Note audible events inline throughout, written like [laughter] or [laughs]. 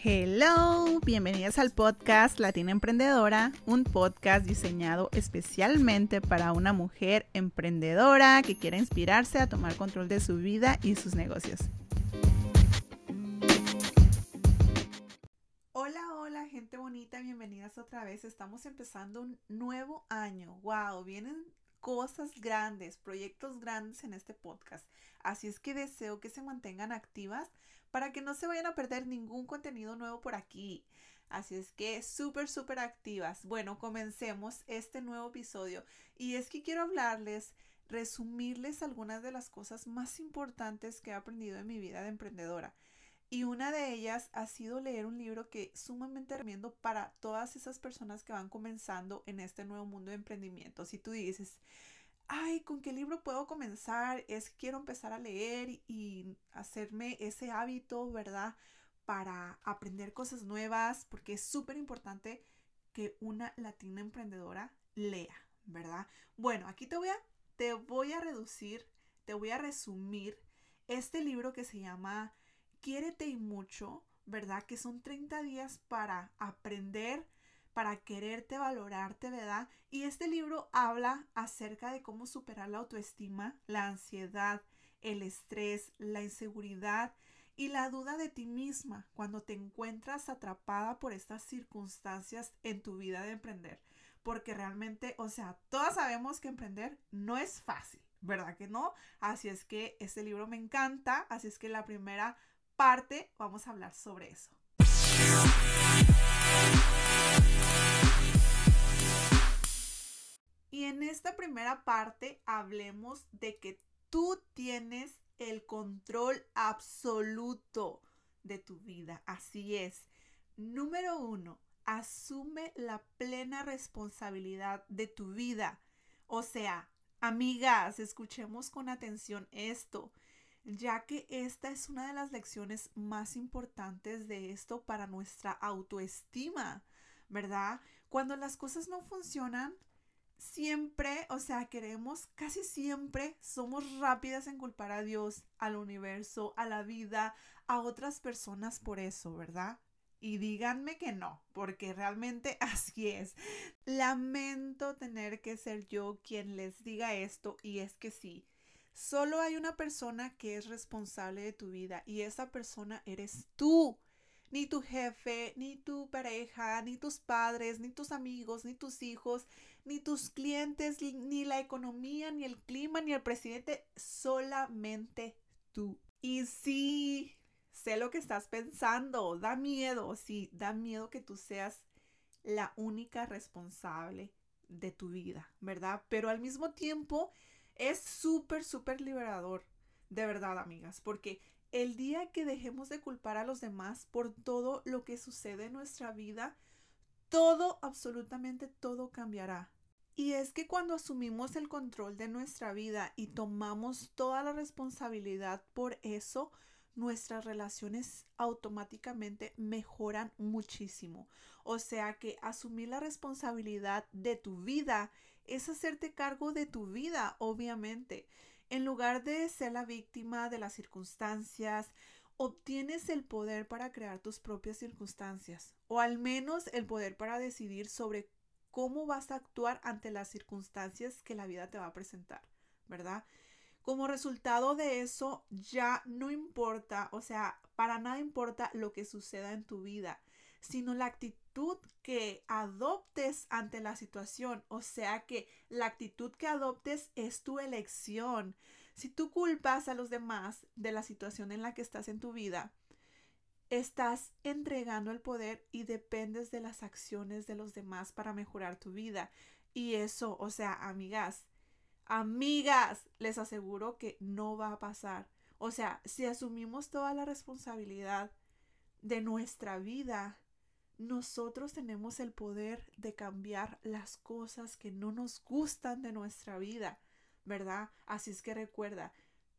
Hello, bienvenidas al podcast Latina Emprendedora, un podcast diseñado especialmente para una mujer emprendedora que quiera inspirarse a tomar control de su vida y sus negocios. Hola, hola, gente bonita, bienvenidas otra vez. Estamos empezando un nuevo año. Wow, vienen cosas grandes, proyectos grandes en este podcast. Así es que deseo que se mantengan activas para que no se vayan a perder ningún contenido nuevo por aquí. Así es que súper, súper activas. Bueno, comencemos este nuevo episodio. Y es que quiero hablarles, resumirles algunas de las cosas más importantes que he aprendido en mi vida de emprendedora. Y una de ellas ha sido leer un libro que sumamente recomiendo para todas esas personas que van comenzando en este nuevo mundo de emprendimiento. Si tú dices, ay, ¿con qué libro puedo comenzar? Es quiero empezar a leer y hacerme ese hábito, ¿verdad? Para aprender cosas nuevas, porque es súper importante que una latina emprendedora lea, ¿verdad? Bueno, aquí te voy a, te voy a reducir, te voy a resumir este libro que se llama Quiérete y mucho, ¿verdad? Que son 30 días para aprender para quererte, valorarte, ¿verdad? Y este libro habla acerca de cómo superar la autoestima, la ansiedad, el estrés, la inseguridad y la duda de ti misma cuando te encuentras atrapada por estas circunstancias en tu vida de emprender. Porque realmente, o sea, todas sabemos que emprender no es fácil, ¿verdad que no? Así es que este libro me encanta, así es que la primera parte vamos a hablar sobre eso. Y en esta primera parte hablemos de que tú tienes el control absoluto de tu vida. Así es. Número uno, asume la plena responsabilidad de tu vida. O sea, amigas, escuchemos con atención esto, ya que esta es una de las lecciones más importantes de esto para nuestra autoestima, ¿verdad? Cuando las cosas no funcionan, siempre, o sea, queremos, casi siempre somos rápidas en culpar a Dios, al universo, a la vida, a otras personas por eso, ¿verdad? Y díganme que no, porque realmente [laughs] así es. Lamento tener que ser yo quien les diga esto y es que sí, solo hay una persona que es responsable de tu vida y esa persona eres tú ni tu jefe, ni tu pareja, ni tus padres, ni tus amigos, ni tus hijos, ni tus clientes, ni la economía, ni el clima, ni el presidente, solamente tú. Y sí, sé lo que estás pensando, da miedo, sí, da miedo que tú seas la única responsable de tu vida, ¿verdad? Pero al mismo tiempo es súper, súper liberador, de verdad, amigas, porque el día que dejemos de culpar a los demás por todo lo que sucede en nuestra vida, todo, absolutamente todo cambiará. Y es que cuando asumimos el control de nuestra vida y tomamos toda la responsabilidad por eso, nuestras relaciones automáticamente mejoran muchísimo. O sea que asumir la responsabilidad de tu vida es hacerte cargo de tu vida, obviamente. En lugar de ser la víctima de las circunstancias, obtienes el poder para crear tus propias circunstancias, o al menos el poder para decidir sobre cómo vas a actuar ante las circunstancias que la vida te va a presentar, ¿verdad? Como resultado de eso, ya no importa, o sea, para nada importa lo que suceda en tu vida, sino la actitud que adoptes ante la situación. O sea que la actitud que adoptes es tu elección. Si tú culpas a los demás de la situación en la que estás en tu vida, estás entregando el poder y dependes de las acciones de los demás para mejorar tu vida. Y eso, o sea, amigas, amigas, les aseguro que no va a pasar. O sea, si asumimos toda la responsabilidad de nuestra vida, nosotros tenemos el poder de cambiar las cosas que no nos gustan de nuestra vida, ¿verdad? Así es que recuerda,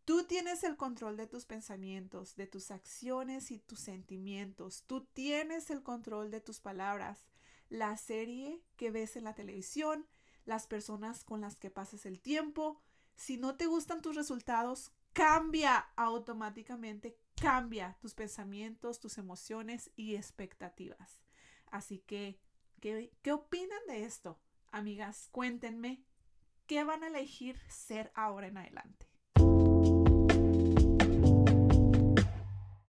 tú tienes el control de tus pensamientos, de tus acciones y tus sentimientos. Tú tienes el control de tus palabras, la serie que ves en la televisión, las personas con las que pases el tiempo. Si no te gustan tus resultados, cambia automáticamente cambia tus pensamientos, tus emociones y expectativas. Así que, ¿qué, qué opinan de esto? Amigas, cuéntenme qué van a elegir ser ahora en adelante.